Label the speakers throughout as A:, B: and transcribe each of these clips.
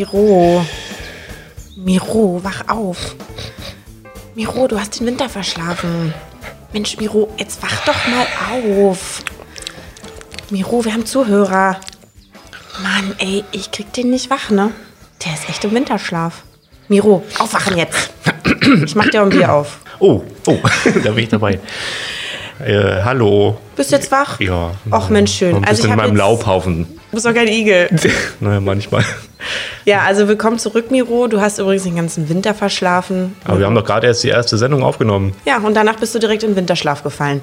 A: Miro. Miro. Wach auf. Miro, du hast den Winter verschlafen. Mensch, Miro, jetzt wach doch mal auf. Miro, wir haben Zuhörer. Mann, ey, ich krieg den nicht wach, ne? Der ist echt im Winterschlaf. Miro, aufwachen jetzt. Ich mach dir ein Bier auf.
B: Oh, oh, da bin ich dabei. Äh, hallo.
A: Bist du jetzt wach?
B: Ja.
A: Och, Mensch, schön.
B: Ein
A: Also ich
B: in
A: hab
B: meinem
A: jetzt-
B: Laubhaufen.
A: Du bist doch kein Igel.
B: naja, manchmal.
A: Ja, also willkommen zurück, Miro. Du hast übrigens den ganzen Winter verschlafen.
B: Aber wir haben doch gerade erst die erste Sendung aufgenommen.
A: Ja, und danach bist du direkt in Winterschlaf gefallen.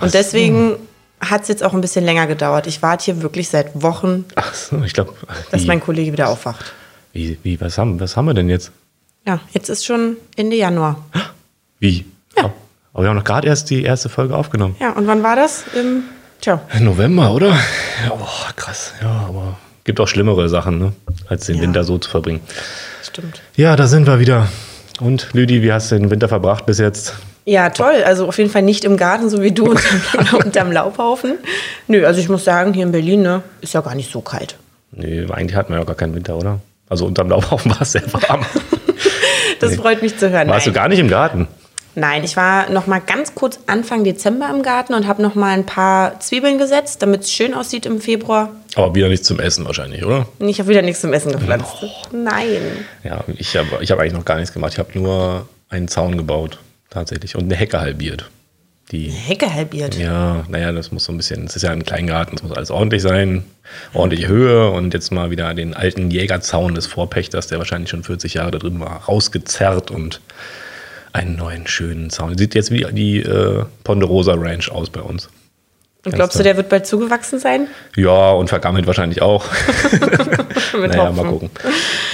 A: Und deswegen hat es jetzt auch ein bisschen länger gedauert. Ich warte hier wirklich seit Wochen,
B: Ach so, ich glaube.
A: dass
B: Wie,
A: mein Kollege wieder aufwacht.
B: wie, wie, was, haben, was haben wir denn jetzt?
A: Ja, jetzt ist schon Ende Januar.
B: Wie? Ja. Aber wir haben doch gerade erst die erste Folge aufgenommen.
A: Ja, und wann war das? Im, tja,
B: November, oder? Ja, oh, krass. Ja, aber gibt auch schlimmere Sachen, ne? als den
A: Ja.
B: Winter so zu verbringen.
A: stimmt.
B: Ja, da sind wir wieder. Und Lüdi, wie hast du den Winter verbracht bis jetzt?
A: Ja, toll. Also auf jeden Fall nicht im Garten, so wie du unterm, unterm Laubhaufen. Nö, also ich muss sagen, hier in Berlin ne, ist ja gar nicht so kalt.
B: Nee, eigentlich hatten wir ja gar keinen Winter, oder? Also unterm Laubhaufen war es sehr warm.
A: Das freut mich zu hören.
B: Warst du
A: Nein.
B: gar nicht im Garten?
A: Nein, ich war noch mal ganz kurz Anfang Dezember im Garten und habe noch mal ein paar Zwiebeln gesetzt, damit es schön aussieht im Februar.
B: Aber wieder nichts zum Essen wahrscheinlich, oder?
A: Ich habe wieder nichts zum Essen gepflanzt. Nein.
B: Ja, ich habe ich hab eigentlich noch gar nichts gemacht. Ich habe nur einen Zaun gebaut, tatsächlich. Und eine Hecke halbiert. Die,
A: Hecke halbiert.
B: ja, naja, das muss so ein bisschen, es ist ja ein Kleingarten, es muss alles ordentlich sein, ordentliche Höhe und jetzt mal wieder den alten Jägerzaun des Vorpächters, der wahrscheinlich schon 40 Jahre da drin war, rausgezerrt und einen neuen schönen Zaun. Sieht jetzt wie die äh, Ponderosa Ranch aus bei uns.
A: Und glaubst du, der wird bald zugewachsen sein?
B: Ja, und vergammelt wahrscheinlich auch. Naja,
A: Hopfen.
B: mal gucken.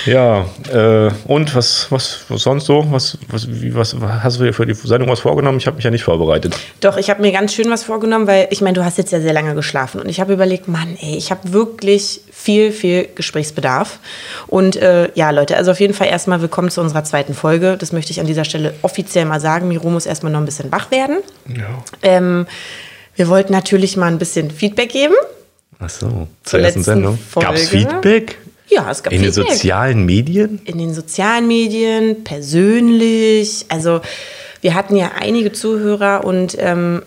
B: Ja, äh, und was, was, was sonst so? Was, was, wie, was hast du dir für die Sendung was vorgenommen? Ich habe mich ja nicht vorbereitet.
A: Doch, ich habe mir ganz schön was vorgenommen, weil ich meine, du hast jetzt ja sehr lange geschlafen und ich habe überlegt, Mann, ey, ich habe wirklich viel, viel Gesprächsbedarf. Und äh, ja, Leute, also auf jeden Fall erstmal willkommen zu unserer zweiten Folge. Das möchte ich an dieser Stelle offiziell mal sagen. Miro muss erstmal noch ein bisschen wach werden.
B: Ja.
A: Ähm, wir wollten natürlich mal ein bisschen Feedback geben.
B: Ach so, zur ersten Sendung. Gab es Feedback?
A: Ja, es gab
B: In den
A: Feedback.
B: sozialen Medien?
A: in den sozialen Medien, persönlich. Also wir hatten ja einige Zuhörer und ähm,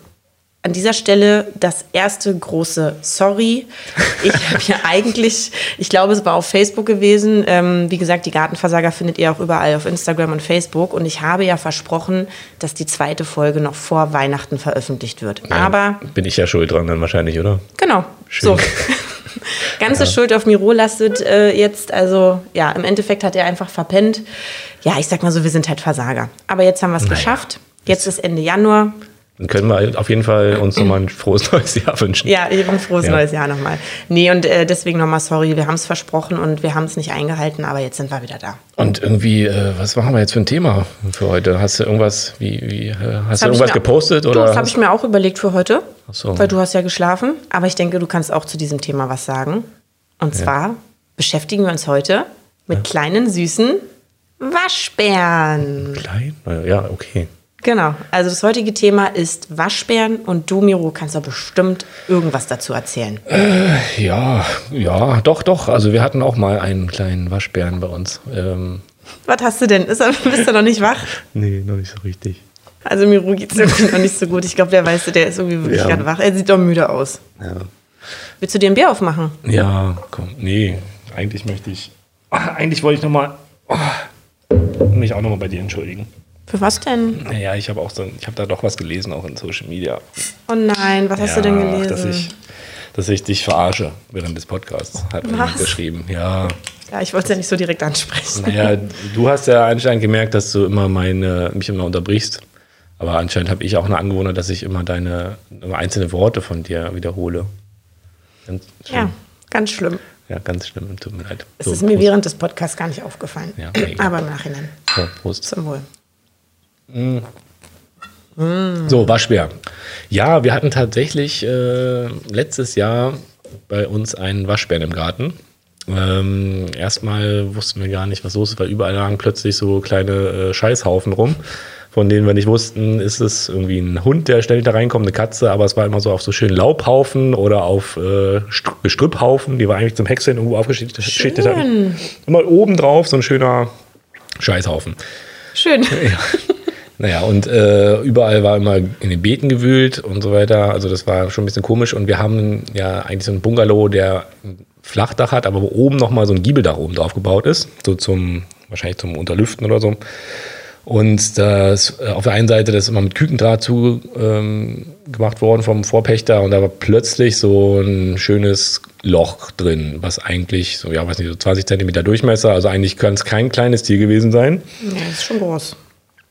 A: an dieser Stelle das erste große Sorry. Ich habe ja eigentlich, ich glaube, es war auf Facebook gewesen. Ähm, wie gesagt, die Gartenversager findet ihr auch überall auf Instagram und Facebook. Und ich habe ja versprochen, dass die zweite Folge noch vor Weihnachten veröffentlicht wird. Aber
B: Bin ich ja schuld dran dann wahrscheinlich, oder?
A: Genau.
B: Schön.
A: So. Ganze Schuld auf Miro lastet äh, jetzt. Also, ja, im Endeffekt hat er einfach verpennt. Ja, ich sag mal so, wir sind halt Versager. Aber jetzt haben wir es
B: Naja.
A: geschafft. Jetzt ist Ende Januar.
B: Dann können wir auf jeden Fall uns nochmal ein frohes neues Jahr wünschen.
A: Ja, eben frohes
B: Ja.
A: neues Jahr nochmal. Nee, und äh, deswegen nochmal sorry. Wir haben es versprochen und wir haben es nicht eingehalten, aber jetzt sind wir wieder da.
B: Und irgendwie, äh, was machen wir jetzt für ein Thema für heute? Hast du irgendwas, wie, wie äh, hast du irgendwas
A: mir-
B: gepostet? Oder
A: das habe ich mir auch überlegt für heute,
B: so.
A: weil du hast ja geschlafen. Aber ich denke, du kannst auch zu diesem Thema was sagen. Und zwar beschäftigen wir uns heute mit kleinen, süßen Waschbären.
B: Klein? Ja, okay.
A: Genau. Also das heutige Thema ist Waschbären und du, Miro, kannst doch bestimmt irgendwas dazu erzählen.
B: Ja, ja, doch, doch. Also wir hatten auch mal einen kleinen Waschbären bei uns. Ähm,
A: Was hast du denn? Ist bist du noch nicht wach?
B: nee, noch nicht so richtig.
A: Also Miro geht's irgendwie noch nicht so gut. Ich glaube, der weißt du, der ist irgendwie wirklich
B: Ja.
A: gerade wach. Er sieht doch müde aus.
B: Ja.
A: Willst du dir ein Bier aufmachen?
B: Ja, komm, nee, eigentlich möchte ich. Ah, eigentlich wollte ich nochmal mich auch nochmal bei dir entschuldigen.
A: Für was denn?
B: Naja, ich habe auch so, ich habe da doch was gelesen, auch in Social Media.
A: Oh nein, was hast du denn gelesen?
B: Dass ich, dass ich dich verarsche während des Podcasts, hat jemand
A: Was?
B: geschrieben. Ja,
A: ja, ich wollte es ja nicht so direkt ansprechen.
B: naja, du hast ja anscheinend gemerkt, dass du immer meine, mich immer unterbrichst. Aber anscheinend habe ich auch eine Angewohnheit, dass ich immer deine immer einzelne Worte von dir wiederhole. Ganz.
A: Ja, ganz schlimm.
B: Ja, ganz schlimm, tut mir leid.
A: Es
B: So,
A: ist mir
B: Prost.
A: während des Podcasts gar nicht aufgefallen.
B: Ja, egal.
A: Aber im Nachhinein.
B: So, Prost.
A: Zum Wohl.
B: So, Waschbär. Ja, wir hatten tatsächlich äh, letztes Jahr bei uns einen Waschbären im Garten. Ähm, erstmal wussten wir gar nicht, was los ist, weil überall lagen plötzlich so kleine äh, Scheißhaufen rum. von denen wir nicht wussten, ist es irgendwie ein Hund, der ständig da reinkommt, eine Katze, aber es war immer so auf so schönen Laubhaufen oder auf äh, Gestrüpphaufen, die wir eigentlich zum Häckseln irgendwo aufgeschichtet hatten. Immer oben drauf so ein schöner Scheißhaufen.
A: Schön.
B: Ja. Naja, und äh, überall war immer in den Beeten gewühlt und so weiter. Also das war schon ein bisschen komisch. Und wir haben ja eigentlich so einen Bungalow, der ein Flachdach hat, aber wo oben nochmal so ein Giebeldach oben drauf gebaut ist. So zum, wahrscheinlich zum Unterlüften oder so. Und das, äh, auf der einen Seite, das ist immer mit Kükendraht zu ähm, worden vom Vorpächter und da war plötzlich so ein schönes Loch drin, was eigentlich so, ja, weiß nicht, so 20 Zentimeter Durchmesser, also eigentlich kann es kein kleines Tier gewesen sein.
A: Ja, ist schon groß.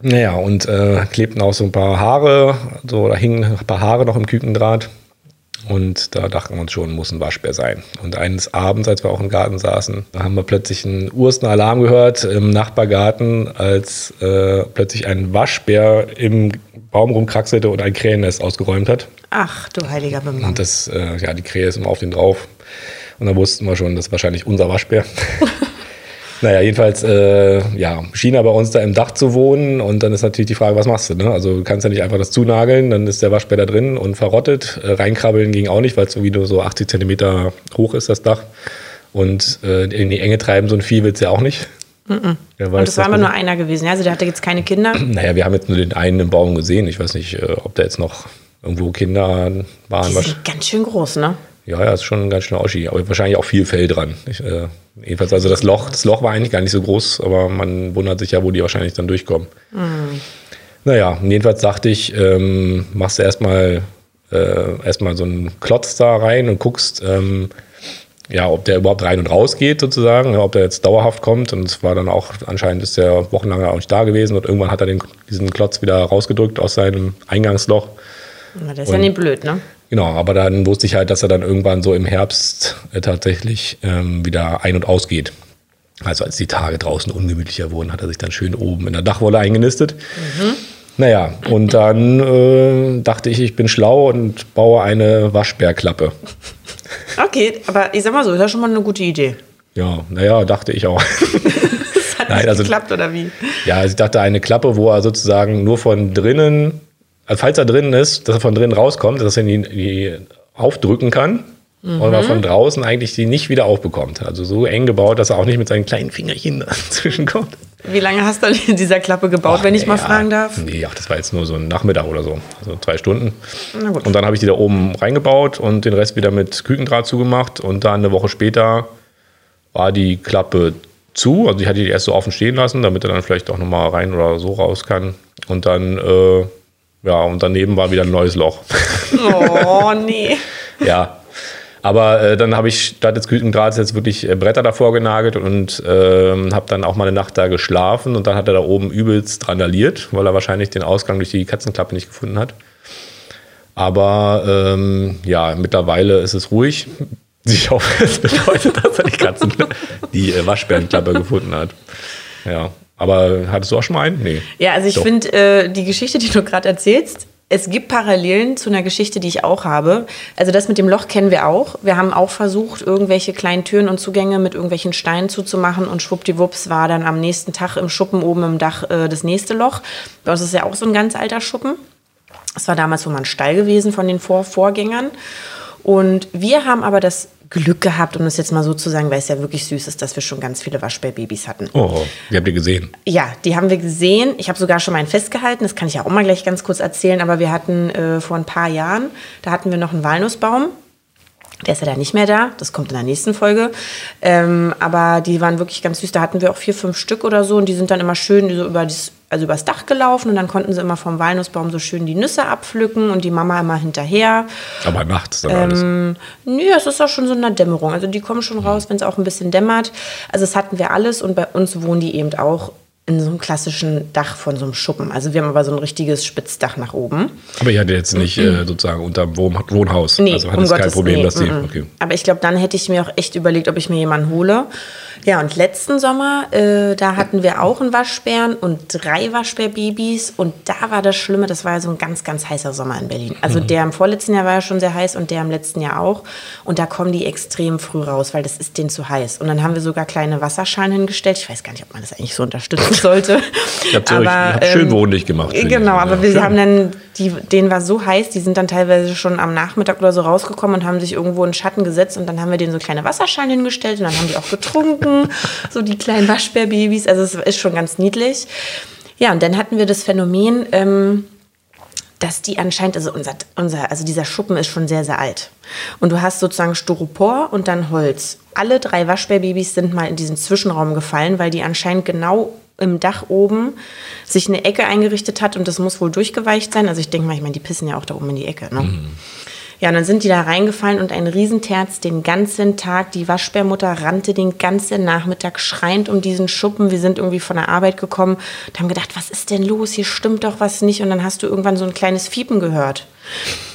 B: Naja, und äh, klebten auch so ein paar Haare, so da hingen ein paar Haare noch im Kükendraht. Und da dachten wir uns schon, muss ein Waschbär sein. Und eines Abends, als wir auch im Garten saßen, da haben wir plötzlich einen Urstenalarm gehört im Nachbargarten, als äh, plötzlich ein Waschbär im Baum rumkraxelte und ein Krähennest ausgeräumt hat.
A: Ach, du heiliger Bimbam.
B: Und das, äh, ja, die Krähe ist immer auf den drauf. Und da wussten wir schon, das ist wahrscheinlich unser Waschbär. naja, jedenfalls, äh, ja, schien er bei uns da im Dach zu wohnen. Und dann ist natürlich die Frage, was machst du? Ne? Also du kannst ja nicht einfach das zunageln, dann ist der Waschbär da drin und verrottet. Äh, reinkrabbeln ging auch nicht, weil es irgendwie nur so 80 Zentimeter hoch ist, das Dach. Und äh, in die Enge treiben so ein Vieh will es ja auch nicht.
A: Und das war immer nur einer gewesen. ja? Also der hatte jetzt keine Kinder.
B: Naja, wir haben jetzt nur den einen im Baum gesehen. Ich weiß nicht, äh, ob da jetzt noch irgendwo Kinder waren.
A: Die sind ganz schön groß, ne?
B: Ja, ja, ist schon ein ganz schöner Oschi. Aber wahrscheinlich auch viel Fell dran. Ich, äh, jedenfalls, also das Loch, das Loch war eigentlich gar nicht so groß, aber man wundert sich ja, wo die wahrscheinlich dann durchkommen. Naja, jedenfalls dachte ich, ähm, machst du erstmal äh, erstmal so einen Klotz da rein und guckst, ähm, ja, ob der überhaupt rein und raus geht sozusagen, ja, ob der jetzt dauerhaft kommt. Und es war dann auch, anscheinend ist der wochenlang auch nicht da gewesen und irgendwann hat er den, diesen Klotz wieder rausgedrückt aus seinem Eingangsloch.
A: Na, das ist ja nicht blöd, ne?
B: Genau, aber dann wusste ich halt, dass er dann irgendwann so im Herbst äh, tatsächlich ähm, wieder ein- und ausgeht. Also als die Tage draußen ungemütlicher wurden, hat er sich dann schön oben in der Dachwolle eingenistet. Naja, und dann äh, dachte ich, ich bin schlau und baue eine Waschbärklappe.
A: Okay, aber ich sag mal so, ist ja schon mal eine gute Idee.
B: Ja, naja, dachte ich auch.
A: Das hat
B: Nein,
A: nicht
B: also-
A: geklappt, oder wie?
B: Ja, also ich dachte eine Klappe, wo er sozusagen nur von drinnen, also falls er drinnen ist, dass er von drinnen rauskommt, dass er die, die aufdrücken kann. Und man von draußen eigentlich die nicht wieder aufbekommt. Also so eng gebaut, dass er auch nicht mit seinen kleinen Fingerchen dazwischen kommt.
A: Wie lange hast du an dieser Klappe gebaut, wenn ich mal
B: Ja,
A: fragen darf?
B: Nee, ach, das war jetzt nur so ein Nachmittag oder so. Also zwei Stunden.
A: Na gut.
B: Und dann habe ich die da oben reingebaut und den Rest wieder mit Kükendraht zugemacht. Und dann eine Woche später war die Klappe zu. Also ich hatte die erst so offen stehen lassen, damit er dann vielleicht auch nochmal rein oder so raus kann. Und dann, äh, ja, und daneben war wieder ein neues Loch.
A: Oh, nee.
B: ja. Aber äh, dann habe ich statt des Kükendrahts jetzt wirklich äh, Bretter davor genagelt und ähm, habe dann auch mal eine Nacht da geschlafen. Und dann hat er da oben übelst randaliert, weil er wahrscheinlich den Ausgang durch die Katzenklappe nicht gefunden hat. Aber ähm, ja, mittlerweile ist es ruhig. Ich hoffe, es bedeutet, dass er die Katzen, die äh, Waschbärenklappe gefunden hat. Ja. Aber hattest du auch schon mal einen? Nee.
A: Ja, also ich finde äh, die Geschichte, die du gerade erzählst, es gibt Parallelen zu einer Geschichte, die ich auch habe. Also das mit dem Loch kennen wir auch. Wir haben auch versucht, irgendwelche kleinen Türen und Zugänge mit irgendwelchen Steinen zuzumachen und schwuppdiwupps war dann am nächsten Tag im Schuppen oben im Dach äh, das nächste Loch. Bei uns ist ja auch so ein ganz alter Schuppen. Es war damals wohl mal ein Stall gewesen von den Vor Vorgängern. Und wir haben aber das Glück gehabt, um es jetzt mal so zu sagen, weil es ja wirklich süß ist, dass wir schon ganz viele Waschbärbabys hatten.
B: Oh, wie habt ihr gesehen?
A: Ja, die haben wir gesehen. Ich habe sogar schon mal einen festgehalten. Das kann ich ja auch mal gleich ganz kurz erzählen. Aber wir hatten äh, vor ein paar Jahren, da hatten wir noch einen Walnussbaum. Der ist ja da nicht mehr da. Das kommt in der nächsten Folge. Ähm, aber die waren wirklich ganz süß. Da hatten wir auch vier, fünf Stück oder so. Und die sind dann immer schön so über das, also übers Dach gelaufen. Und dann konnten sie immer vom Walnussbaum so schön die Nüsse abpflücken und die Mama immer hinterher.
B: Aber nachts dann alles.
A: Ähm, nö, es ist auch schon so in der Dämmerung. Also die kommen schon raus, wenn es auch ein bisschen dämmert. Also das hatten wir alles und bei uns wohnen die eben auch in so einem klassischen Dach von so einem Schuppen. Also wir haben aber so ein richtiges Spitzdach nach oben.
B: Aber ihr hattet jetzt nicht äh, sozusagen unter Wohn Wohnhaus.
A: Nee,
B: also
A: um
B: hattest kein
A: Gottes
B: Problem,
A: nee,
B: dass die.
A: mm, mm.
B: Okay.
A: Aber ich glaube, dann hätte ich mir auch echt überlegt, ob ich mir jemanden hole. Ja, und letzten Sommer, äh, da hatten wir auch einen Waschbären und drei Waschbärbabys. Und da war das Schlimme, das war ja so ein ganz, ganz heißer Sommer in Berlin. Also der im vorletzten Jahr war ja schon sehr heiß und der im letzten Jahr auch. Und da kommen die extrem früh raus, weil das ist denen zu heiß. Und dann haben wir sogar kleine Wasserschalen hingestellt. Ich weiß gar nicht, ob man das eigentlich so unterstützen sollte.
B: Ich hab's euch- ihr habt's schön wohnlich gemacht.
A: Genau, aber
B: Ja,
A: wir
B: schön.
A: haben dann, die, denen war so heiß, die sind dann teilweise schon am Nachmittag oder so rausgekommen und haben sich irgendwo in den Schatten gesetzt und dann haben wir denen so kleine Wasserschalen hingestellt und dann haben die auch getrunken, so die kleinen Waschbärbabys. Also es ist schon ganz niedlich. Ja, und dann hatten wir das Phänomen, ähm, dass die anscheinend, also unser, unser, also dieser Schuppen ist schon sehr, sehr alt. Und du hast sozusagen Styropor und dann Holz. Alle drei Waschbärbabys sind mal in diesen Zwischenraum gefallen, weil die anscheinend genau im Dach oben sich eine Ecke eingerichtet hat und das muss wohl durchgeweicht sein. Also ich denke mal, ich meine, die pissen ja auch da oben in die Ecke. Ne? Ja, und dann sind die da reingefallen und ein Riesenterz den ganzen Tag. Die Waschbärmutter rannte den ganzen Nachmittag schreiend um diesen Schuppen. Wir sind irgendwie von der Arbeit gekommen und haben gedacht, was ist denn los? Hier stimmt doch was nicht. Und dann hast du irgendwann so ein kleines Fiepen gehört.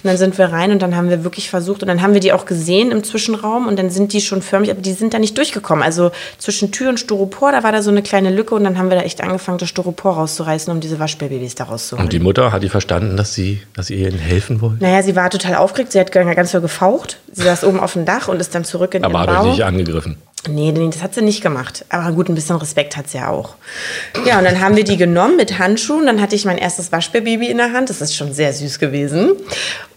A: Und dann sind wir rein und dann haben wir wirklich versucht und dann haben wir die auch gesehen im Zwischenraum und dann sind die schon förmlich, aber die sind da nicht durchgekommen. Also zwischen Tür und Styropor, da war da so eine kleine Lücke und dann haben wir da echt angefangen, das Styropor rauszureißen, um diese Waschbärbabys da rauszuholen.
B: Und die Mutter, hat die verstanden, dass, sie, dass ihr ihnen helfen wollt?
A: Naja, sie war total aufgeregt. Sie hat ganz doll gefaucht. Sie saß oben auf dem Dach und ist dann zurück in
B: Aber
A: ihren
B: hat
A: Bau.
B: euch nicht angegriffen.
A: Nee, nee, das hat sie nicht gemacht. Aber gut, ein bisschen Respekt hat sie ja auch. Ja, und dann haben wir die genommen mit Handschuhen. Dann hatte ich mein erstes Waschbärbaby in der Hand. Das ist schon sehr süß gewesen.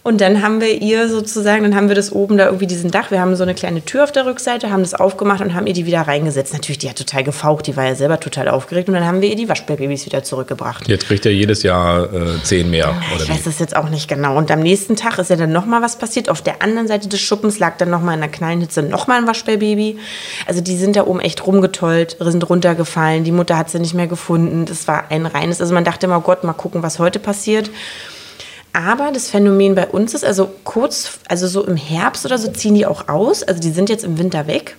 A: Und dann haben wir ihr sozusagen, dann haben wir das oben da irgendwie diesen Dach. Wir haben so eine kleine Tür auf der Rückseite, haben das aufgemacht und haben ihr die wieder reingesetzt. Natürlich, die hat total gefaucht. Die war ja selber total aufgeregt. Und dann haben wir ihr die Waschbärbabys wieder zurückgebracht.
B: Jetzt kriegt er jedes Jahr äh, zehn mehr. Oder
A: Ich
B: wie?
A: weiß das jetzt auch nicht genau. Und am nächsten Tag ist ja dann nochmal was passiert. Auf der anderen Seite des Schuppens lag dann nochmal in der Knallenhitze nochmal ein Waschbärbaby. Also die sind da oben echt rumgetollt, sind runtergefallen. Die Mutter hat sie nicht mehr gefunden. Das war ein reines, also man dachte immer, oh Gott, mal gucken, was heute passiert. Aber das Phänomen bei uns ist, also kurz, also so im Herbst oder so ziehen die auch aus. Also die sind jetzt im Winter weg.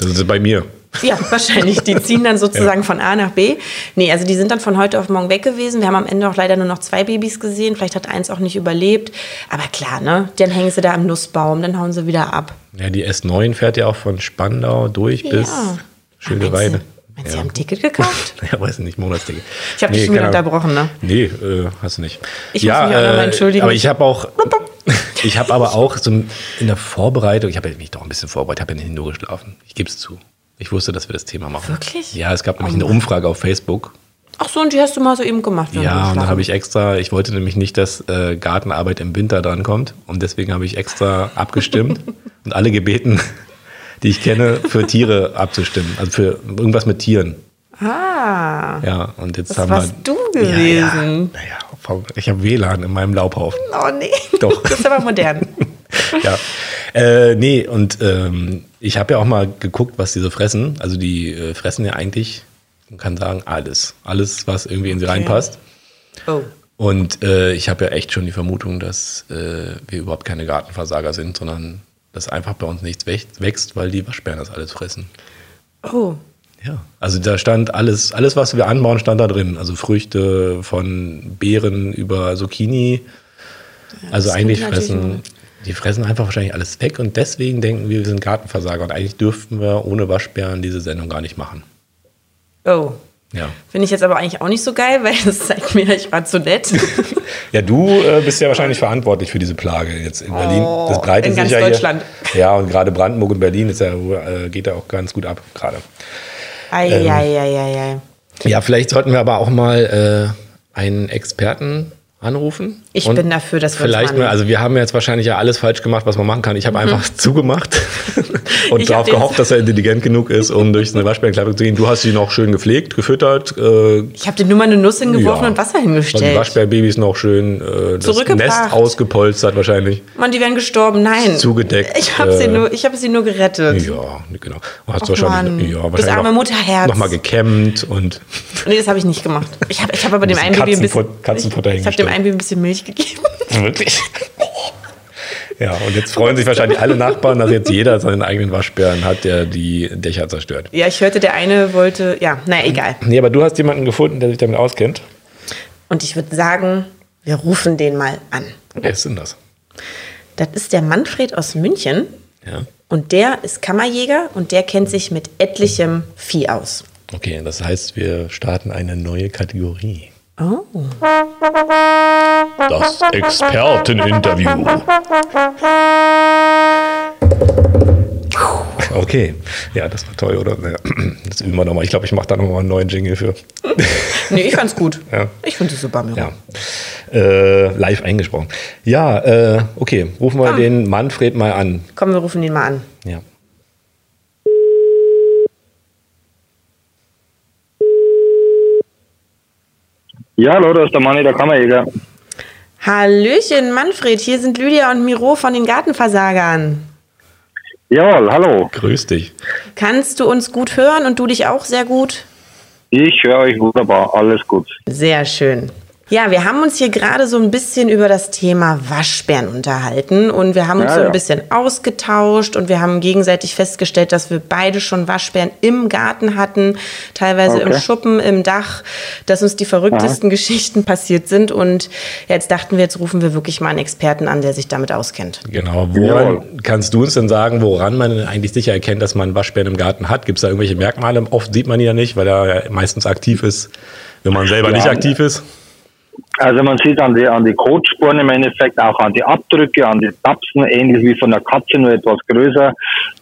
B: Das ist bei mir.
A: Ja, wahrscheinlich. Die ziehen dann sozusagen von A nach B. Nee, also die sind dann von heute auf morgen weg gewesen. Wir haben am Ende auch leider nur noch zwei Babys gesehen. Vielleicht hat eins auch nicht überlebt. Aber klar, ne? Dann hängen sie da am Nussbaum, dann hauen sie wieder ab.
B: Ja, die S9 fährt ja auch von Spandau durch bis Schildeweide.
A: Meinst du, meinst du, sie haben ein Ticket gekauft?
B: Ja, weiß nicht, Monatsticket.
A: Ich hab dich schon wieder unterbrochen, ne?
B: Nee, äh, hast du nicht.
A: Ich muss mich auch nochmal entschuldigen.
B: Aber ich habe auch, ich habe aber auch so in der Vorbereitung, ich habe mich doch ein bisschen vorbereitet, habe ja nicht nur geschlafen. Ich gebe es zu. Ich wusste, dass wir das Thema machen.
A: Wirklich?
B: Ja, es gab nämlich
A: Oh
B: eine. Umfrage auf Facebook.
A: Ach so, und die hast du mal so eben gemacht.
B: Ja, und dann habe ich extra, ich wollte nämlich nicht, dass äh, Gartenarbeit im Winter drankommt. Und deswegen habe ich extra abgestimmt und alle gebeten, die ich kenne, für Tiere abzustimmen. Also für irgendwas mit Tieren.
A: Ah.
B: Ja, und jetzt
A: Das
B: haben
A: warst
B: wir.
A: du
B: Ja, ja.
A: gewesen.
B: Naja, ich habe WLAN in meinem Laubhaufen.
A: Oh nee.
B: Doch.
A: Das ist aber modern.
B: ja. Äh, nee, und ähm, ich habe ja auch mal geguckt, was die so fressen. Also die äh, fressen ja eigentlich, man kann sagen, alles. Alles, was irgendwie in sie reinpasst.
A: Oh.
B: Und äh, ich habe ja echt schon die Vermutung, dass äh, wir überhaupt keine Gartenversager sind, sondern dass einfach bei uns nichts wächst, wächst weil die Waschbären das alles fressen.
A: Oh.
B: Ja, also da stand alles, alles, was wir anbauen, stand da drin. Also Früchte von Beeren über Zucchini. also
A: das
B: eigentlich fressen, die fressen einfach wahrscheinlich alles weg und deswegen denken wir, wir sind Gartenversager und eigentlich dürften wir ohne Waschbären diese Sendung gar nicht machen.
A: Oh.
B: Ja.
A: Finde ich jetzt aber eigentlich auch nicht so geil, weil das zeigt mir, ich war zu nett.
B: Ja, du äh, bist ja wahrscheinlich verantwortlich für diese Plage jetzt in Berlin. Das breitet
A: Oh, in
B: sich
A: ganz
B: ja
A: Deutschland.
B: Hier. Ja, und gerade Brandenburg und Berlin ist ja, äh, geht ja auch ganz gut ab gerade.
A: Eieieiei.
B: Ja, vielleicht sollten wir aber auch mal äh, einen Experten anrufen.
A: Ich
B: Und
A: bin dafür, dass wir
B: vielleicht
A: mal-
B: also wir haben jetzt wahrscheinlich ja alles falsch gemacht, was man machen kann. Ich habe einfach zugemacht und
A: Mhm.
B: Darauf gehofft, dass er intelligent genug ist, um durch eine Waschbärenklappe zu gehen. Du hast sie noch schön gepflegt, gefüttert, äh,
A: Ich habe dir nur mal eine Nuss hingeworfen
B: ja.
A: und Wasser
B: Und die
A: hingestellt.
B: Waschbärbabys noch schön äh, das. Nest ausgepolstert wahrscheinlich.
A: Mann, die wären gestorben. Nein.
B: Zugedeckt,
A: Ich habe sie,
B: äh,
A: nur- ich hab sie nur gerettet.
B: Ja, genau. Hast
A: Och,
B: wahrscheinlich,
A: Mann.
B: ja,
A: Das
B: wahrscheinlich
A: arme
B: noch,
A: Mutterherz.
B: noch mal gekämmt und
A: Nee, das habe ich nicht gemacht. Ich habe ich hab aber dem einen Baby ein bisschen,
B: Katzenfutter
A: ich, ich habe dem einen Baby ein bisschen Milch gegeben.
B: Wirklich? Ja, und jetzt freuen sich wahrscheinlich alle Nachbarn, dass jetzt jeder seinen eigenen Waschbären hat, der die Dächer zerstört.
A: Ja, ich hörte, der eine wollte, ja, naja, egal.
B: Nee, aber du hast jemanden gefunden, der sich damit auskennt.
A: Und ich würde sagen, wir rufen den mal an.
B: Wer ist denn das?
A: Das ist der Manfred aus München.
B: Ja.
A: Und der ist Kammerjäger und der kennt sich mit etlichem Vieh aus.
B: Okay, das heißt, wir starten eine neue Kategorie.
A: Oh.
B: Das Experteninterview. Okay, ja, das war toll, oder? Das üben wir nochmal. Ich glaube, ich mache da nochmal einen neuen Jingle für.
A: nee, ich fand's gut. Ja. Ich finde es super, Miro.
B: Ja. Äh, live eingesprochen. Ja, äh, okay, rufen wir Komm. den Manfred mal an.
A: Komm, wir rufen ihn mal an.
B: Ja.
C: Ja, hallo, das ist der Manni, der Kammerjäger.
A: Hallöchen, Manfred, hier sind Lydia und Miro von den Gartenversagern.
C: Jawohl, hallo.
B: Grüß dich.
A: Kannst du uns gut hören und du dich auch sehr gut?
C: Ich höre euch wunderbar, alles gut.
A: Sehr schön. Ja, wir haben uns hier gerade so ein bisschen über das Thema Waschbären unterhalten und wir haben uns ja, so ein bisschen ausgetauscht und wir haben gegenseitig festgestellt, dass wir beide schon Waschbären im Garten hatten, teilweise okay. im Schuppen, im Dach, dass uns die verrücktesten Aha. Geschichten passiert sind und jetzt dachten wir, jetzt rufen wir wirklich mal einen Experten an, der sich damit auskennt.
B: Genau, woran ja. kannst du uns denn sagen, woran man eigentlich sicher erkennt, dass man Waschbären im Garten hat? Gibt es da irgendwelche Merkmale? Oft sieht man ihn ja nicht, weil er meistens aktiv ist, wenn man selber nicht aktiv ist.
C: Also man sieht an die, an die Kotspuren im Endeffekt, auch an die Abdrücke, an die Tapsen, ähnlich wie von der Katze, nur etwas größer.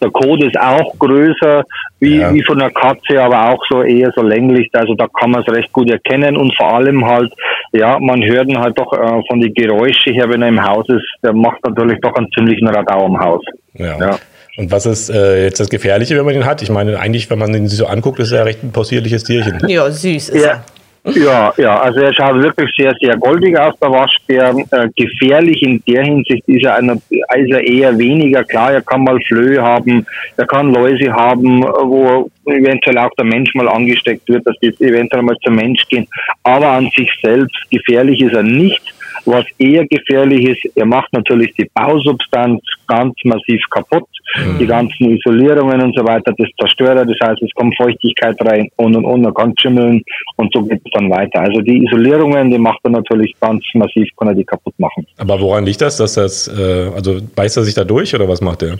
C: Der Kot ist auch größer wie, ja. wie von der Katze, aber auch so eher so länglich. Also da kann man es recht gut erkennen und vor allem halt, ja, man hört ihn halt doch äh, von den Geräuschen her, wenn er im Haus ist, der macht natürlich doch einen ziemlichen Radau im Haus.
B: ja. ja. Und was ist äh, jetzt das Gefährliche, wenn man den hat? Ich meine, eigentlich, wenn man den so anguckt, ist er recht ein possierliches Tierchen.
A: Ja, süß ist ja. er.
C: Ja, ja, also er schaut wirklich sehr, sehr goldig aus, der Waschbär. Äh, gefährlich in der Hinsicht ist er, einer, ist er eher weniger. Klar, er kann mal Flöhe haben, er kann Läuse haben, wo eventuell auch der Mensch mal angesteckt wird, dass die eventuell mal zum Mensch gehen. Aber an sich selbst gefährlich ist er nicht. Was eher gefährlich ist, er macht natürlich die Bausubstanz ganz massiv kaputt. Mhm. Die ganzen Isolierungen und so weiter, das zerstört er. Das heißt, es kommt Feuchtigkeit rein und und und, er kann schimmeln und so geht es dann weiter. Also die Isolierungen, die macht er natürlich ganz massiv, kann er die kaputt machen.
B: Aber woran liegt das, dass das, äh, also beißt er sich da durch oder was macht er?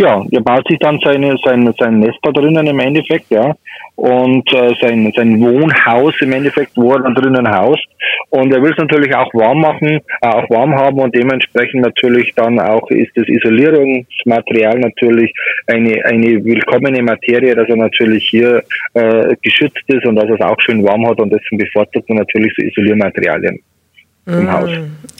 C: Ja, er baut sich dann seine, sein, sein Nest da drinnen im Endeffekt, ja. Und äh, sein, sein Wohnhaus im Endeffekt, wo er dann drinnen haust. Und er will es natürlich auch warm machen, äh, auch warm haben und dementsprechend natürlich dann auch ist das Isolierungsmaterial natürlich eine, eine willkommene Materie, dass er natürlich hier äh, geschützt ist und dass er es auch schön warm hat und deswegen bevorzugt er natürlich so Isoliermaterialien im mm. Haus.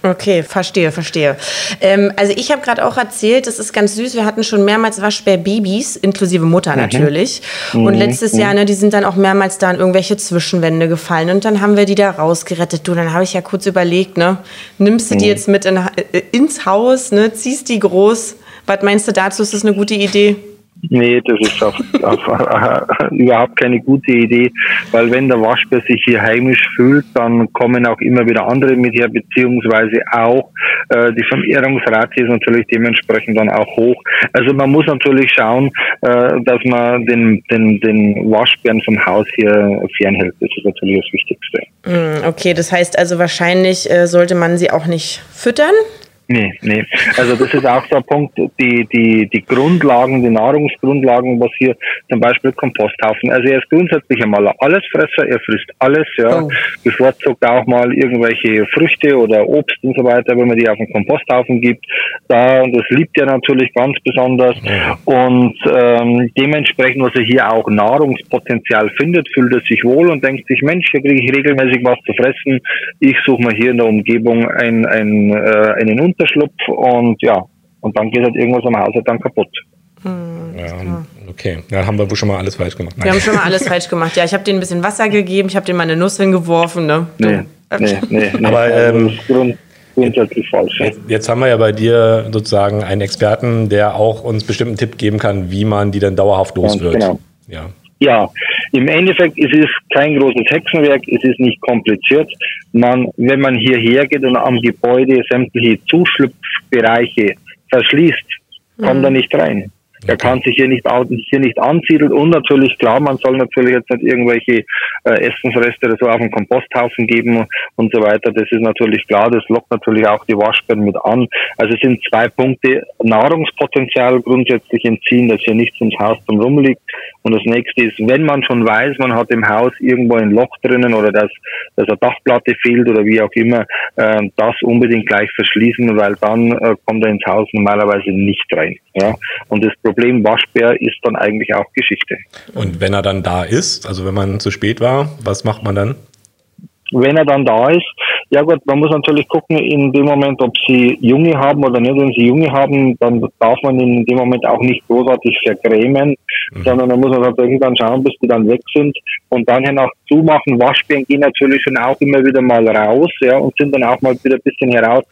A: Okay, verstehe, verstehe. Ähm, also ich habe gerade auch erzählt, das ist ganz süß, wir hatten schon mehrmals Waschbär-Babys, inklusive Mutter mhm. natürlich. Mhm. Und letztes mhm. Jahr, ne, die sind dann auch mehrmals da in irgendwelche Zwischenwände gefallen und dann haben wir die da rausgerettet. Du, dann habe ich ja kurz überlegt, ne, nimmst du die mhm. jetzt mit in, äh, ins Haus, ne, ziehst die groß. Was meinst du dazu? Ist das eine gute Idee?
C: Nee, das ist auf, auf, überhaupt keine gute Idee, weil wenn der Waschbär sich hier heimisch fühlt, dann kommen auch immer wieder andere mit her, beziehungsweise auch äh, die Vermehrungsrate ist natürlich dementsprechend dann auch hoch. Also man muss natürlich schauen, äh, dass man den, den, den Waschbären vom Haus hier fernhält. Das ist natürlich das Wichtigste.
A: Mm, okay, das heißt also wahrscheinlich äh, sollte man sie auch nicht füttern?
C: Nee, nee. Also das ist auch so ein Punkt, die, die, die Grundlagen, die Nahrungsgrundlagen, was hier zum Beispiel Komposthaufen. Also er ist grundsätzlich einmal ein Allesfresser, er frisst alles, ja. Oh. Bevorzugt auch mal irgendwelche Früchte oder Obst und so weiter, wenn man die auf den Komposthaufen gibt. Da, das liebt er natürlich ganz besonders. Ja. Und ähm, dementsprechend, was er hier auch Nahrungspotenzial findet, fühlt er sich wohl und denkt sich, Mensch, hier kriege ich regelmäßig was zu fressen. Ich suche mir hier in der Umgebung ein, ein, äh, einen Unterschlupf und ja, und dann geht halt irgendwas am Haus halt dann kaputt.
B: Hm, ja, okay, dann haben wir wohl schon mal alles falsch gemacht.
A: Nein. Wir haben schon mal alles falsch gemacht. Ja, ich habe denen ein bisschen Wasser gegeben, ich habe denen mal eine Nuss hingeworfen. Ne?
C: Nee, nee, nee, nee.
B: Aber also ähm, grundsätzlich falsch. Jetzt, jetzt, haben wir ja bei dir sozusagen einen Experten, der auch uns bestimmt einen Tipp geben kann, wie man die dann dauerhaft los wird. Genau.
C: Ja. Ja, im Endeffekt ist es kein großes Hexenwerk, es ist nicht kompliziert. Man, wenn man hierher geht und am Gebäude sämtliche Zuschlupfbereiche verschließt, kommt mhm. er nicht rein. Er kann sich hier nicht, hier nicht ansiedeln und natürlich, klar, man soll natürlich jetzt nicht irgendwelche äh, Essensreste oder so auf den Komposthaufen geben und so weiter. Das ist natürlich klar, das lockt natürlich auch die Waschbären mit an. Also es sind zwei Punkte. Nahrungspotenzial grundsätzlich entziehen, dass hier nichts ums Haus zum rumliegt. Und das nächste ist, wenn man schon weiß, man hat im Haus irgendwo ein Loch drinnen oder dass, dass eine Dachplatte fehlt oder wie auch immer, äh, das unbedingt gleich verschließen, weil dann äh, kommt er ins Haus normalerweise nicht rein. Ja? Und das Problem Waschbär ist dann eigentlich auch Geschichte.
B: Und wenn er dann da ist, also wenn man zu spät war, was macht man dann?
C: wenn er dann da ist, ja gut, man muss natürlich gucken in dem Moment, ob sie Junge haben oder nicht. Wenn sie Junge haben, dann darf man in dem Moment auch nicht großartig vergrämen, mhm. sondern da muss man tatsächlich dann schauen, bis die dann weg sind und dann hier noch zumachen. Waschbären gehen natürlich schon auch immer wieder mal raus, ja, und sind dann auch mal wieder ein bisschen heraus.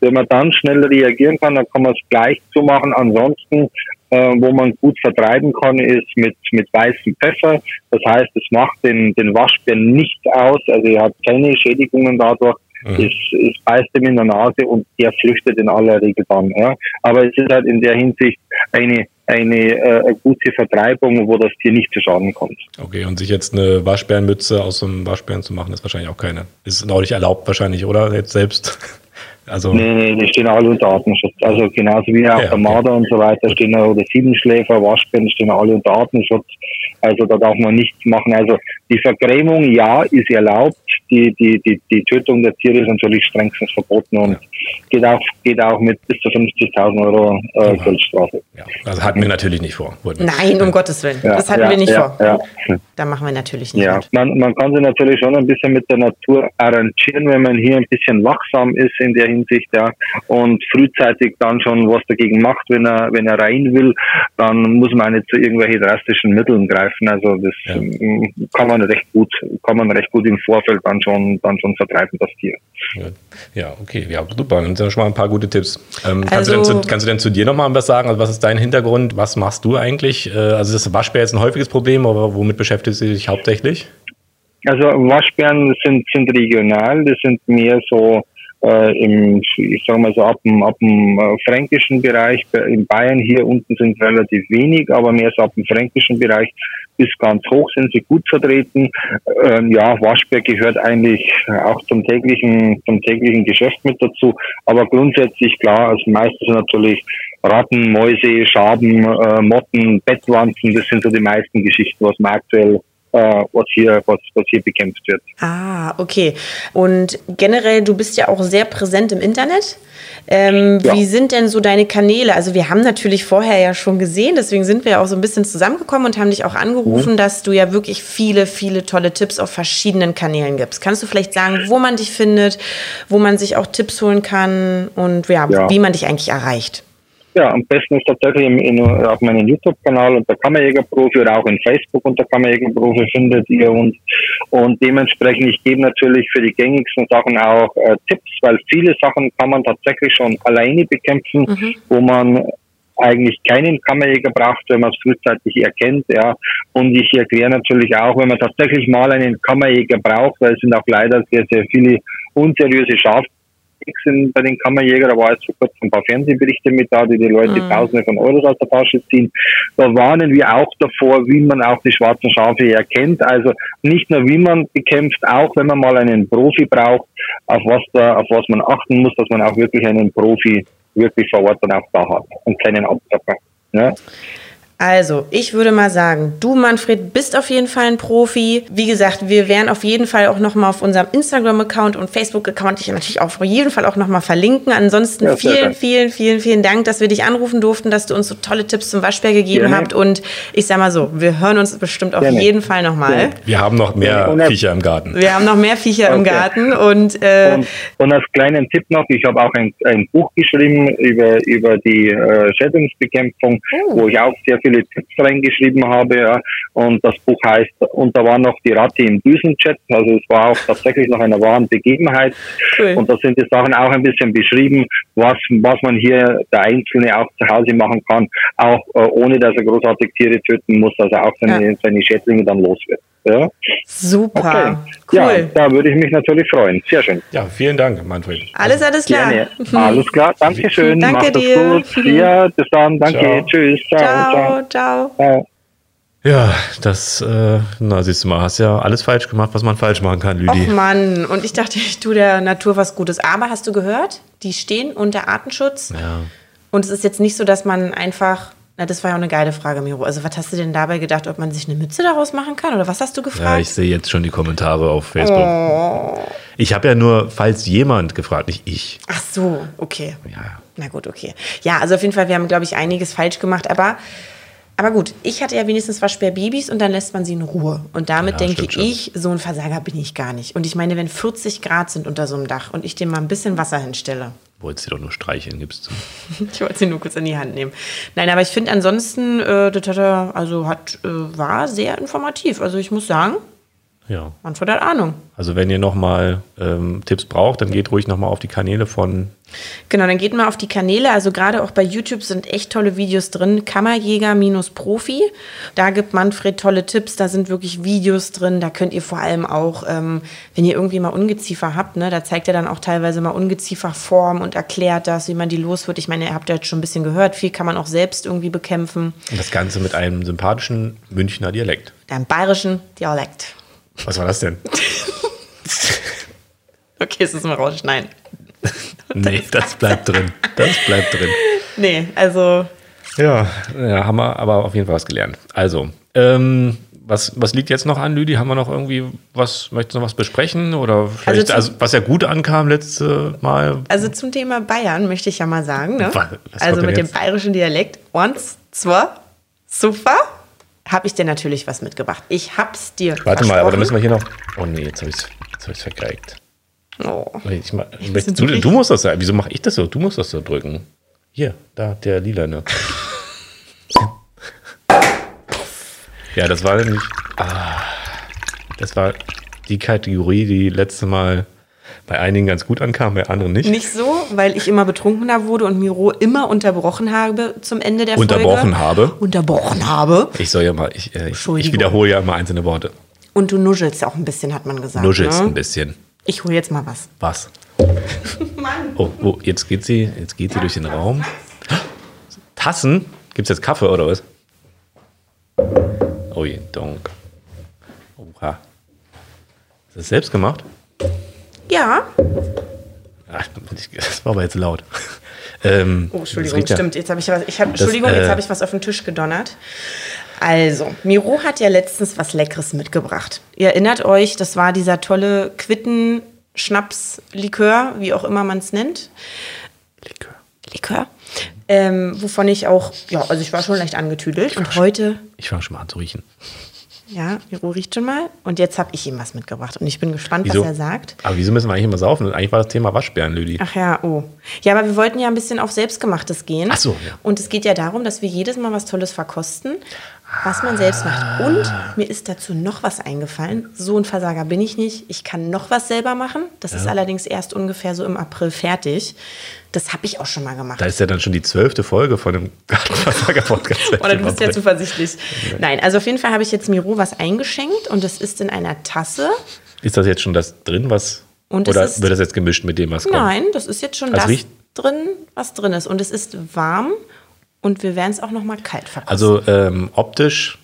C: Wenn man dann schnell reagieren kann, dann kann man es gleich zumachen. Ansonsten äh, wo man gut vertreiben kann, ist mit, mit weißem Pfeffer. Das heißt, es macht den, den Waschbären nichts aus, also er hat keine Schädigungen dadurch. Mhm. Es, es beißt ihm in der Nase und der flüchtet in aller Regel dann. Ja. Aber es ist halt in der Hinsicht eine, eine, äh, gute Vertreibung, wo das Tier nicht zu Schaden kommt.
B: Okay, und sich jetzt eine Waschbärenmütze aus einem Waschbären zu machen, ist wahrscheinlich auch keine. Ist auch nicht erlaubt wahrscheinlich, oder? Jetzt selbst.
C: Also nee, nee, die stehen alle unter Artenschutz. Also genauso wie auch ja, der Marder und so weiter stehen oder Siebenschläfer, Waschbären stehen alle unter Artenschutz. Also da darf man nichts machen. Also die Vergrämung, ja, ist erlaubt. Die, die, die, die Tötung der Tiere ist natürlich strengstens verboten und geht auch, geht auch mit bis zu 50.000 Euro äh, Geldstrafe.
B: Ja, das hatten wir natürlich nicht vor.
A: Nein, um Gottes Willen. Ja, das hatten ja, wir nicht vor. Ja. Da machen wir natürlich nicht.
C: Ja, man, man kann sich natürlich schon ein bisschen mit der Natur arrangieren, wenn man hier ein bisschen wachsam ist in der Hinsicht, ja, und frühzeitig dann schon was dagegen macht, wenn er, wenn er rein will, dann muss man nicht zu irgendwelchen drastischen Mitteln greifen. Also das ähm, kann man recht gut, kann man recht gut im Vorfeld dann schon, dann schon vertreiben, das Tier.
B: Ja, okay, ja, super. Dann sind ja schon mal ein paar gute Tipps. Ähm, also, kannst, du denn zu, kannst du denn zu dir nochmal was sagen? Also was ist dein Hintergrund? Was machst du eigentlich? Äh, also ist Waschbär jetzt ein häufiges Problem, aber womit beschäftigst du dich hauptsächlich?
C: Also Waschbären sind, sind regional, das sind mehr so äh, im, ich sage mal so ab dem, ab dem äh, fränkischen Bereich. In Bayern hier unten sind relativ wenig, aber mehr so ab dem fränkischen Bereich bis ganz hoch sind sie gut vertreten. Ähm, ja, Waschbär gehört eigentlich auch zum täglichen, zum täglichen Geschäft mit dazu. Aber grundsätzlich klar, als meistens natürlich Ratten, Mäuse, Schaben, äh, Motten, Bettwanzen, das sind so die meisten Geschichten, was man aktuell was, hier, was, was hier bekämpft wird.
A: Ah, okay. Und generell, du bist ja auch sehr präsent im Internet. Ähm, ja. Wie sind denn so deine Kanäle? Also wir haben natürlich vorher ja schon gesehen, deswegen sind wir ja auch so ein bisschen zusammengekommen und haben dich auch angerufen, mhm. dass du ja wirklich viele, viele tolle Tipps auf verschiedenen Kanälen gibst. Kannst du vielleicht sagen, wo man dich findet, wo man sich auch Tipps holen kann und ja, ja. wie man dich eigentlich erreicht?
C: Ja, am besten ist tatsächlich in, in, auf meinem YouTube-Kanal unter Kammerjägerprofi oder auch in Facebook unter Kammerjägerprofi findet ihr uns. Und dementsprechend, ich gebe natürlich für die gängigsten Sachen auch äh, Tipps, weil viele Sachen kann man tatsächlich schon alleine bekämpfen, mhm. wo man eigentlich keinen Kammerjäger braucht, wenn man es frühzeitig erkennt, ja. Und ich erkläre natürlich auch, wenn man tatsächlich mal einen Kammerjäger braucht, weil es sind auch leider sehr, sehr viele unseriöse Schaf sind bei den Kammerjägern. Da war jetzt vor kurzem ein paar Fernsehberichte mit da, die die Leute mhm. Tausende von Euros aus der Tasche ziehen. Da warnen wir auch davor, wie man auch die schwarzen Schafe erkennt. Also nicht nur wie man bekämpft, auch wenn man mal einen Profi braucht, auf was da, auf was man achten muss, dass man auch wirklich einen Profi wirklich vor Ort dann auch da hat und keinen Abzocker. Ja?
A: Also, ich würde mal sagen, du, Manfred, bist auf jeden Fall ein Profi. Wie gesagt, wir werden auf jeden Fall auch nochmal auf unserem Instagram-Account und Facebook-Account dich natürlich auch auf jeden Fall auch nochmal verlinken. Ansonsten ja, vielen, vielen, vielen, vielen Dank, dass wir dich anrufen durften, dass du uns so tolle Tipps zum Waschbär gegeben Gerne. habt. Und ich sag mal so, wir hören uns bestimmt auf Gerne. jeden Fall nochmal.
B: Wir haben noch mehr Viecher im Garten.
A: Wir haben noch mehr Viecher okay. im Garten. Und, äh,
C: und, und, als kleinen Tipp noch, ich habe auch ein, ein, Buch geschrieben über, über die äh, Schädlingsbekämpfung, oh. wo ich auch sehr viel viele Tipps reingeschrieben habe. Ja. Und das Buch heißt, und da war noch die Ratte im Düsenchat. Also es war auch tatsächlich noch eine wahre Begebenheit. Cool. Und da sind die Sachen auch ein bisschen beschrieben, was, was man hier der Einzelne auch zu Hause machen kann, auch äh, ohne dass er großartig Tiere töten muss, also auch seine, ja. seine Schädlinge dann los wird. Ja.
A: Super. Okay.
C: Cool. Ja, da würde ich mich natürlich freuen. Sehr schön.
B: Ja, vielen Dank, Manfred.
A: Alles, alles klar. Gerne.
C: Alles klar. Dankeschön.
A: Danke
C: Macht
A: dir.
C: gut. Ja, bis dann. Danke. Ciao. Tschüss.
A: Ciao. Ciao. ciao. ciao.
B: Ja, das, äh, na siehst du mal, hast ja alles falsch gemacht, was man falsch machen kann, Lüdi.
A: Och Mann, und ich dachte, ich tue der Natur was Gutes. Aber hast du gehört, die stehen unter Artenschutz.
B: Ja.
A: Und es ist jetzt nicht so, dass man einfach Na, das war ja auch eine geile Frage, Miro. Also, was hast du denn dabei gedacht, ob man sich eine Mütze daraus machen kann? Oder was hast du
B: Ja,
A: gefragt?
B: ich sehe jetzt schon die Kommentare auf Facebook. Ich habe ja nur, falls jemand gefragt, nicht ich.
A: Ach so, okay.
B: Ja.
A: Na gut, okay. Ja, also auf jeden Fall, wir haben, glaube ich, einiges falsch gemacht. Aber, aber gut, ich hatte ja wenigstens was Sperrbabys und dann lässt man sie in Ruhe. Und damit
B: Ja,
A: denke ich, so ein Versager bin ich gar nicht. Und ich meine, wenn 40 Grad sind unter so einem Dach und ich dem mal ein bisschen Wasser hinstelle,
B: Wolltest du doch nur streicheln, gibst du.
A: Ich wollte sie nur kurz in die Hand nehmen. Nein, aber ich finde ansonsten, äh, das hat er, also hat, äh, war sehr informativ. Also ich muss sagen,
B: Ja.
A: Manfred hat Ahnung.
B: Also wenn ihr nochmal ähm, Tipps braucht, dann geht ruhig nochmal auf die Kanäle von
A: Genau, dann geht mal auf die Kanäle. Also gerade auch bei YouTube sind echt tolle Videos drin. Kammerjäger-Profi. Da gibt Manfred tolle Tipps. Da sind wirklich Videos drin. Da könnt ihr vor allem auch, ähm, wenn ihr irgendwie mal Ungeziefer habt, ne, da zeigt er dann auch teilweise mal Ungezieferform und erklärt das, wie man die los wird. Ich meine, ihr habt ja jetzt schon ein bisschen gehört. Viel kann man auch selbst irgendwie bekämpfen.
B: und das Ganze mit einem sympathischen Münchner Dialekt.
A: Einem bayerischen Dialekt.
B: Was war das denn?
A: Okay, es ist mal rausschneiden.
B: nee, das bleibt drin. Das bleibt drin.
A: Nee, also
B: Ja, ja, haben wir aber auf jeden Fall was gelernt. Also, ähm, was, was liegt jetzt noch an, Lüdi? Haben wir noch irgendwie was, möchtest du noch was besprechen? Oder vielleicht,
A: zum-
B: also, was ja gut ankam letzte Mal.
A: Also zum Thema Bayern möchte ich ja mal sagen, ne?
B: Was- was
A: also mit dem
B: jetzt?
A: bayerischen Dialekt. Once, zwei, super, habe ich dir natürlich was mitgebracht. Ich hab's dir
B: Warte mal, aber da müssen wir hier noch. Oh nee, jetzt habe ich es jetzt hab ich's vergeigt.
A: Oh.
B: Ich
A: bisschen
B: du, du musst das sagen. Wieso mache ich das so? Du musst das so drücken. Hier, da, der lilane. ja, das war nämlich. Ah, das war die Kategorie, die letzte Mal bei einigen ganz gut ankam, bei anderen nicht.
A: Nicht so, weil ich immer betrunkener wurde und Miro immer unterbrochen habe zum Ende der
B: Unterbrochen
A: Folge.
B: habe.
A: Unterbrochen habe. Ich
B: soll ja mal, ich, äh, ich, wiederhole ja immer einzelne Worte.
A: Und du nuschelst auch ein bisschen, hat man gesagt.
B: Nuschelst
A: ne?
B: ein bisschen.
A: Ich hole jetzt mal was.
B: Was?
A: Mann.
B: Oh, oh, jetzt geht sie, jetzt geht sie durch den Raum. Tassen? Gibt's jetzt Kaffee oder was? Ui, donk. Oha. Ist das selbst gemacht?
A: Ja.
B: Ach, das war aber jetzt laut. Ähm,
A: Oh, Entschuldigung, stimmt. Jetzt habe ich was. Ich hab, Entschuldigung,
B: äh,
A: jetzt habe ich was auf den Tisch gedonnert. Also, Miro hat ja letztens was Leckeres mitgebracht. Ihr erinnert euch, das war dieser tolle Quitten. Schnaps-Likör, wie auch immer man es nennt.
B: Likör.
A: Likör. Ähm, wovon ich auch, ja, also ich war schon leicht angetüdelt. Und heute,
B: Ich fange schon mal an zu riechen.
A: Ja, Miro riecht schon mal. Und jetzt habe ich ihm was mitgebracht. Und ich bin gespannt,
B: Wieso?
A: was er sagt.
B: Aber wieso müssen wir eigentlich immer saufen? Eigentlich war das Thema Waschbären, Lüdi.
A: Ach ja, oh. Ja, aber wir wollten ja ein bisschen auf Selbstgemachtes gehen.
B: Ach so, ja.
A: Und es geht ja darum, dass wir jedes Mal was Tolles verkosten, was man selbst macht. Und mir ist dazu noch was eingefallen. So ein Versager bin ich nicht. Ich kann noch was selber machen. Das ist allerdings erst ungefähr so im April fertig. Das habe ich auch schon mal gemacht.
B: Da ist ja dann schon die zwölfte Folge von dem Gartenversager-Podcast.
A: Oder du bist ja zuversichtlich. Nein, also auf jeden Fall habe ich jetzt Miro was eingeschenkt und es ist in einer Tasse.
B: Ist das jetzt schon das drin, was.
A: Und
B: oder
A: ist-
B: wird das jetzt gemischt mit dem, was kommt?
A: Nein, das ist jetzt schon
B: Also
A: das drin, was drin ist. Und es ist warm und wir werden es auch noch mal kalt verkosten.
B: Also ähm, optisch,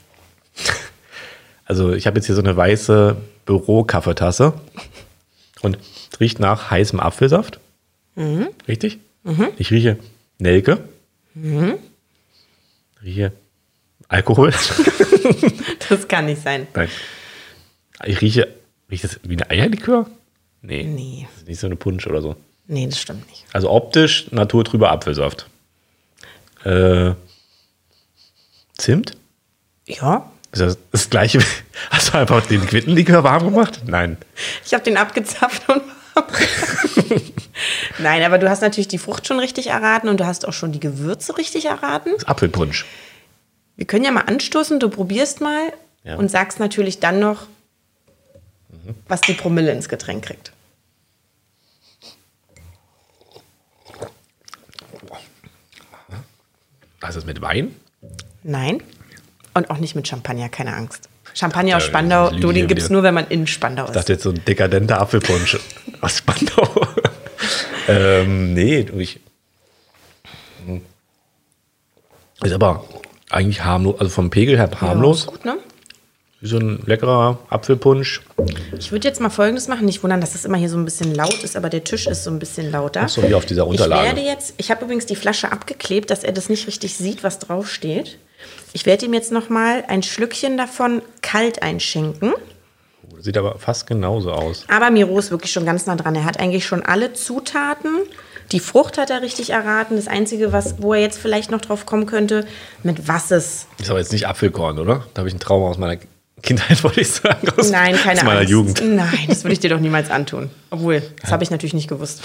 B: also ich habe jetzt hier so eine weiße Büro-Kaffeetasse und es riecht nach heißem Apfelsaft.
A: Mhm.
B: Richtig? Ich rieche Nelke. Rieche Alkohol.
A: das kann nicht sein.
B: Nein. Ich rieche, riecht das wie eine Eierlikör? Nee.
A: Nee.
B: Das ist nicht so eine Punsch oder so.
A: Nee, das stimmt nicht.
B: Also optisch naturtrüber Apfelsaft. Äh, Zimt?
A: Ja,
B: Ist das das gleiche? Hast du einfach den Quittenlikör warm gemacht? Nein.
A: ich habe den abgezapft und Nein, aber du hast natürlich die Frucht schon richtig erraten und du hast auch schon die Gewürze richtig erraten.
B: Das Apfelpunsch.
A: Wir können ja mal anstoßen, du probierst mal
B: Ja.
A: und sagst natürlich dann noch, was die Promille ins Getränk kriegt.
B: Was ist das mit Wein?
A: Nein. Und auch nicht mit Champagner, keine Angst. Champagner aus Spandau, du, den
B: ich
A: gibt es nur, wenn man in Spandau
B: Ich
A: ist.
B: dachte jetzt so ein dekadenter Apfelpunsch aus Spandau. ähm, nee, du, ich. Hm. Ist aber eigentlich harmlos, also vom Pegel her harmlos.
A: Ja, ist gut, ne?
B: Wie so ein leckerer Apfelpunsch.
A: Ich würde jetzt mal Folgendes machen. Nicht wundern, dass es immer hier so ein bisschen laut ist, aber der Tisch ist so ein bisschen lauter.
B: Ach so, hier auf dieser Unterlage.
A: Ich werde jetzt, ich habe übrigens die Flasche abgeklebt, dass er das nicht richtig sieht, was drauf steht. Ich werde ihm jetzt noch mal ein Schlückchen davon kalt einschenken.
B: Sieht aber fast genauso aus.
A: Aber Miro ist wirklich schon ganz nah dran. Er hat eigentlich schon alle Zutaten. Die Frucht hat er richtig erraten. Das Einzige, was, wo er jetzt vielleicht noch drauf kommen könnte, mit was es.
B: Ist aber jetzt nicht Apfelkorn, oder? Da habe ich ein Trauma aus meiner Kindheit, wollte ich sagen. Aus,
A: Nein, keine
B: aus meiner
A: Angst.
B: Jugend.
A: Nein, das würde ich dir doch niemals antun. Obwohl, das habe ich natürlich nicht gewusst.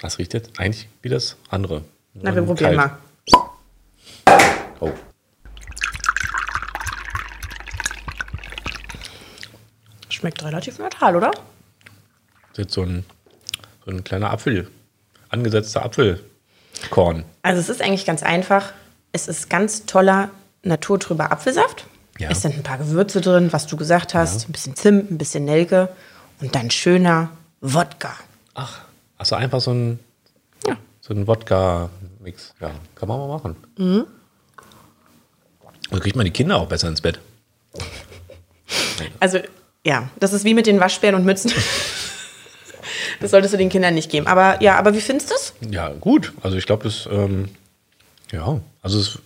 B: Das riecht jetzt eigentlich wie das andere.
A: Na, wir probieren mal.
B: Oh.
A: Schmeckt relativ neutral, oder?
B: Das ist jetzt so ein, so ein kleiner Apfel. Angesetzter Apfelkorn.
A: Also es ist eigentlich ganz einfach. Es ist ganz toller, naturtrüber Apfelsaft.
B: Ja.
A: Es sind ein paar Gewürze drin, was du gesagt hast. Ein bisschen Zimt, ein bisschen Nelke und dann schöner Wodka.
B: Ach, also einfach so ein,
A: Ja.
B: so ein Wodka-Mix. Ja, kann man mal machen. Mhm. So kriegt man die Kinder auch besser ins Bett.
A: Also ja, das ist wie mit den Waschbären und Mützen. Das solltest du den Kindern nicht geben. Aber ja, aber wie findest du es?
B: Ja, gut. Also ich glaube, das, ähm, ja, also es,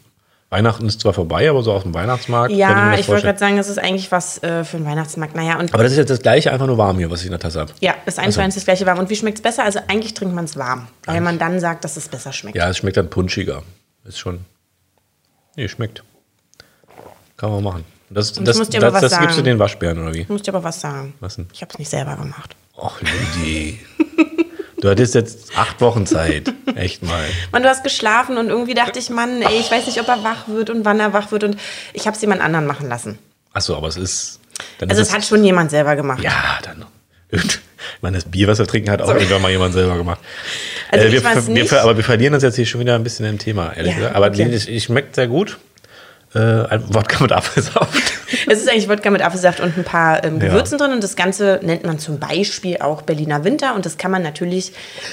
B: Weihnachten ist zwar vorbei, aber so aus dem Weihnachtsmarkt.
A: Ja,
B: das
A: ich wollte gerade sagen, das ist eigentlich was äh, für einen Weihnachtsmarkt. Naja, und
B: Aber das ist jetzt das gleiche, einfach nur warm hier, was ich in der Tasse habe.
A: ja, ist eins
B: Also-
A: zu eins das gleiche warm. Und wie schmeckt es besser? Also eigentlich trinkt man es warm, weil man dann sagt, dass es besser schmeckt.
B: Ja, es schmeckt dann punschiger. Ist schon. Nee, schmeckt. Kann man machen. Das, das, das,
A: aber was
B: das gibst du den Waschbären, oder wie?
A: Ich muss dir aber was sagen.
B: Was denn?
A: Ich habe es nicht selber gemacht.
B: Och, Ludi. du hattest jetzt acht Wochen Zeit. Echt mal.
A: Mann, du hast geschlafen und irgendwie dachte ich, Mann, ey, ich weiß nicht, ob er wach wird und wann er wach wird. Und ich habe es jemand anderen machen lassen.
B: Achso, aber es ist.
A: Also
B: ist
A: es hat schon jemand selber gemacht.
B: Ja, dann. Ich meine, das Bier, was wir trinken, hat auch irgendwann mal jemand selber gemacht.
A: Also
B: Äh, wir,
A: ich
B: wir, ver- aber wir verlieren uns jetzt hier schon wieder ein bisschen im Thema, ehrlich
A: Ja,
B: gesagt. Aber
A: okay.
B: es es schmeckt sehr gut. Äh, ein Wodka mit Apfelsaft.
A: Es ist eigentlich Wodka mit Apfelsaft und ein paar ähm,
B: Ja.
A: Gewürzen drin. Und das Ganze nennt man zum Beispiel auch Berliner Winter. Und das kann man natürlich,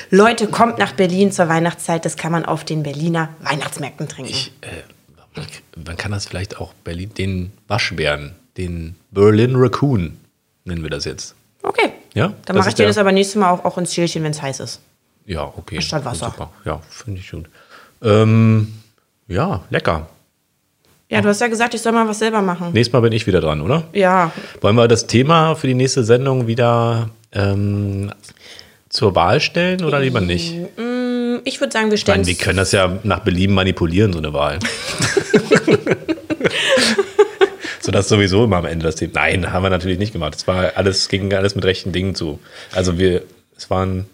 A: Leute, kommt nach Berlin zur Weihnachtszeit, das kann man auf den Berliner Weihnachtsmärkten trinken.
B: Ich, äh, man kann das vielleicht auch Berlin, den Waschbären, den Berlin Raccoon, nennen wir das jetzt.
A: okay.
B: Ja,
A: Dann mache ich dir das aber nächstes Mal auch, auch ins Schälchen, wenn es heiß ist.
B: Ja, okay.
A: Anstatt Wasser.
B: Super. Ja, finde ich gut. Ähm, ja, lecker.
A: Ja, du hast ja gesagt, ich soll mal was selber machen.
B: Nächstes Mal bin ich wieder dran, oder?
A: Ja,
B: Wollen wir das Thema für die nächste Sendung wieder ähm, zur Wahl stellen oder lieber nicht?
A: ich würde sagen, wir stellen
B: meine, wir können das ja nach Belieben manipulieren, so eine Wahl. so dass sowieso immer am Ende das Thema. Nein, haben wir natürlich nicht gemacht. Es war alles, ging alles mit rechten Dingen zu. Also wir, es waren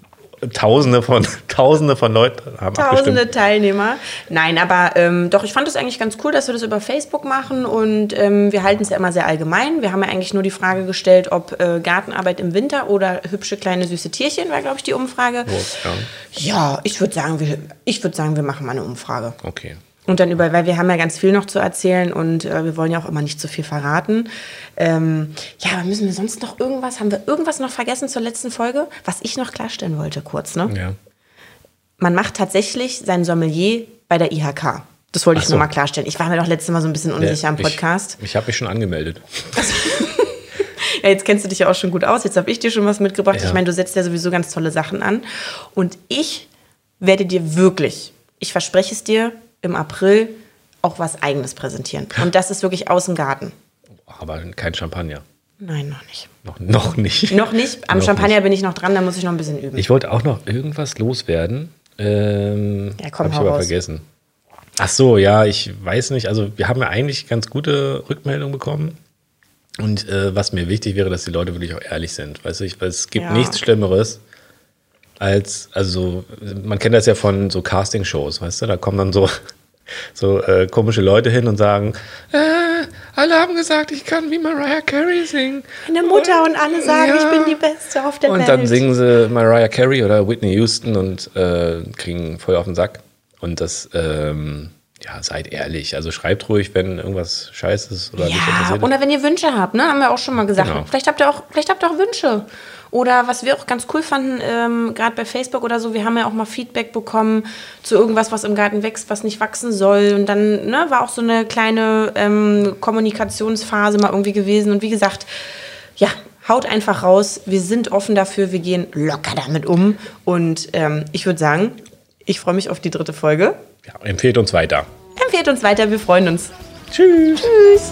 B: Tausende von Tausende von Leuten haben
A: Tausende
B: abgestimmt.
A: Teilnehmer. Nein, aber ähm, doch, ich fand es eigentlich ganz cool, dass wir das über Facebook machen und ähm, wir halten es ja immer sehr allgemein. Wir haben ja eigentlich nur die Frage gestellt, ob äh, Gartenarbeit im Winter oder hübsche kleine süße Tierchen, war, glaube ich, die Umfrage.
B: Ja,
A: Ja, ich würde sagen, wir, ich würd sagen, wir machen mal eine Umfrage.
B: okay.
A: Und dann über, weil wir haben ja ganz viel noch zu erzählen und äh, wir wollen ja auch immer nicht zu viel verraten. Ähm, ja, aber müssen wir sonst noch irgendwas, haben wir irgendwas noch vergessen zur letzten Folge? Was ich noch klarstellen wollte kurz, ne?
B: Ja.
A: man macht tatsächlich sein Sommelier bei der IHK. Das wollte
B: Ach
A: ich
B: so.
A: nur mal klarstellen. Ich war mir doch letztes Mal so ein bisschen unsicher
B: Ich-
A: Podcast.
B: Ich, habe mich schon angemeldet.
A: Ja, jetzt kennst du dich ja auch schon gut aus. Jetzt habe ich dir schon was mitgebracht.
B: Ja.
A: Ich meine, du setzt ja sowieso ganz tolle Sachen an. Und ich werde dir wirklich, ich verspreche es dir, im April auch was Eigenes präsentieren. Und das ist wirklich aus dem Garten.
B: Aber kein Champagner.
A: Nein, noch nicht.
B: Noch, noch nicht.
A: Noch nicht. Am
B: Noch
A: Champagner bin ich noch dran, da muss ich noch ein bisschen üben.
B: Ich wollte auch noch irgendwas loswerden. Ähm,
A: Ja, komm,
B: hab ich aber
A: raus.
B: vergessen. Ach so, ja, ich weiß nicht. Also wir haben ja eigentlich ganz gute Rückmeldungen bekommen. Und äh, was mir wichtig wäre, dass die Leute wirklich auch ehrlich sind. Weißt du, ich, weil es gibt
A: Ja.
B: nichts Schlimmeres als, also man kennt das ja von so Casting-Shows, weißt du, da kommen dann so, so äh, komische Leute hin und sagen, äh, alle haben gesagt, ich kann wie Mariah Carey singen.
A: Meine Mutter und alle sagen,
B: Ja.
A: ich bin die Beste auf der
B: Und
A: Welt.
B: dann singen sie Mariah Carey oder Whitney Houston und äh, kriegen voll auf den Sack. Und das, ähm, ja, seid ehrlich. Also schreibt ruhig, wenn irgendwas scheiße ist oder nicht
A: Ja,
B: interessiert.
A: oder wenn ihr Wünsche habt, ne? Haben wir auch schon mal gesagt.
B: Genau.
A: Vielleicht habt ihr auch, vielleicht habt ihr auch Wünsche. Oder was wir auch ganz cool fanden, ähm, gerade bei Facebook oder so, wir haben ja auch mal Feedback bekommen zu irgendwas, was im Garten wächst, was nicht wachsen soll. Und dann ne, war auch so eine kleine ähm, Kommunikationsphase mal irgendwie gewesen. Und wie gesagt, ja, haut einfach raus. Wir sind offen dafür, wir gehen locker damit um. Und ähm, ich würde sagen, ich freue mich auf die dritte Folge.
B: Ja, empfehlt uns weiter.
A: Empfehlt uns weiter, wir freuen uns.
B: Tschüss.
A: Tschüss.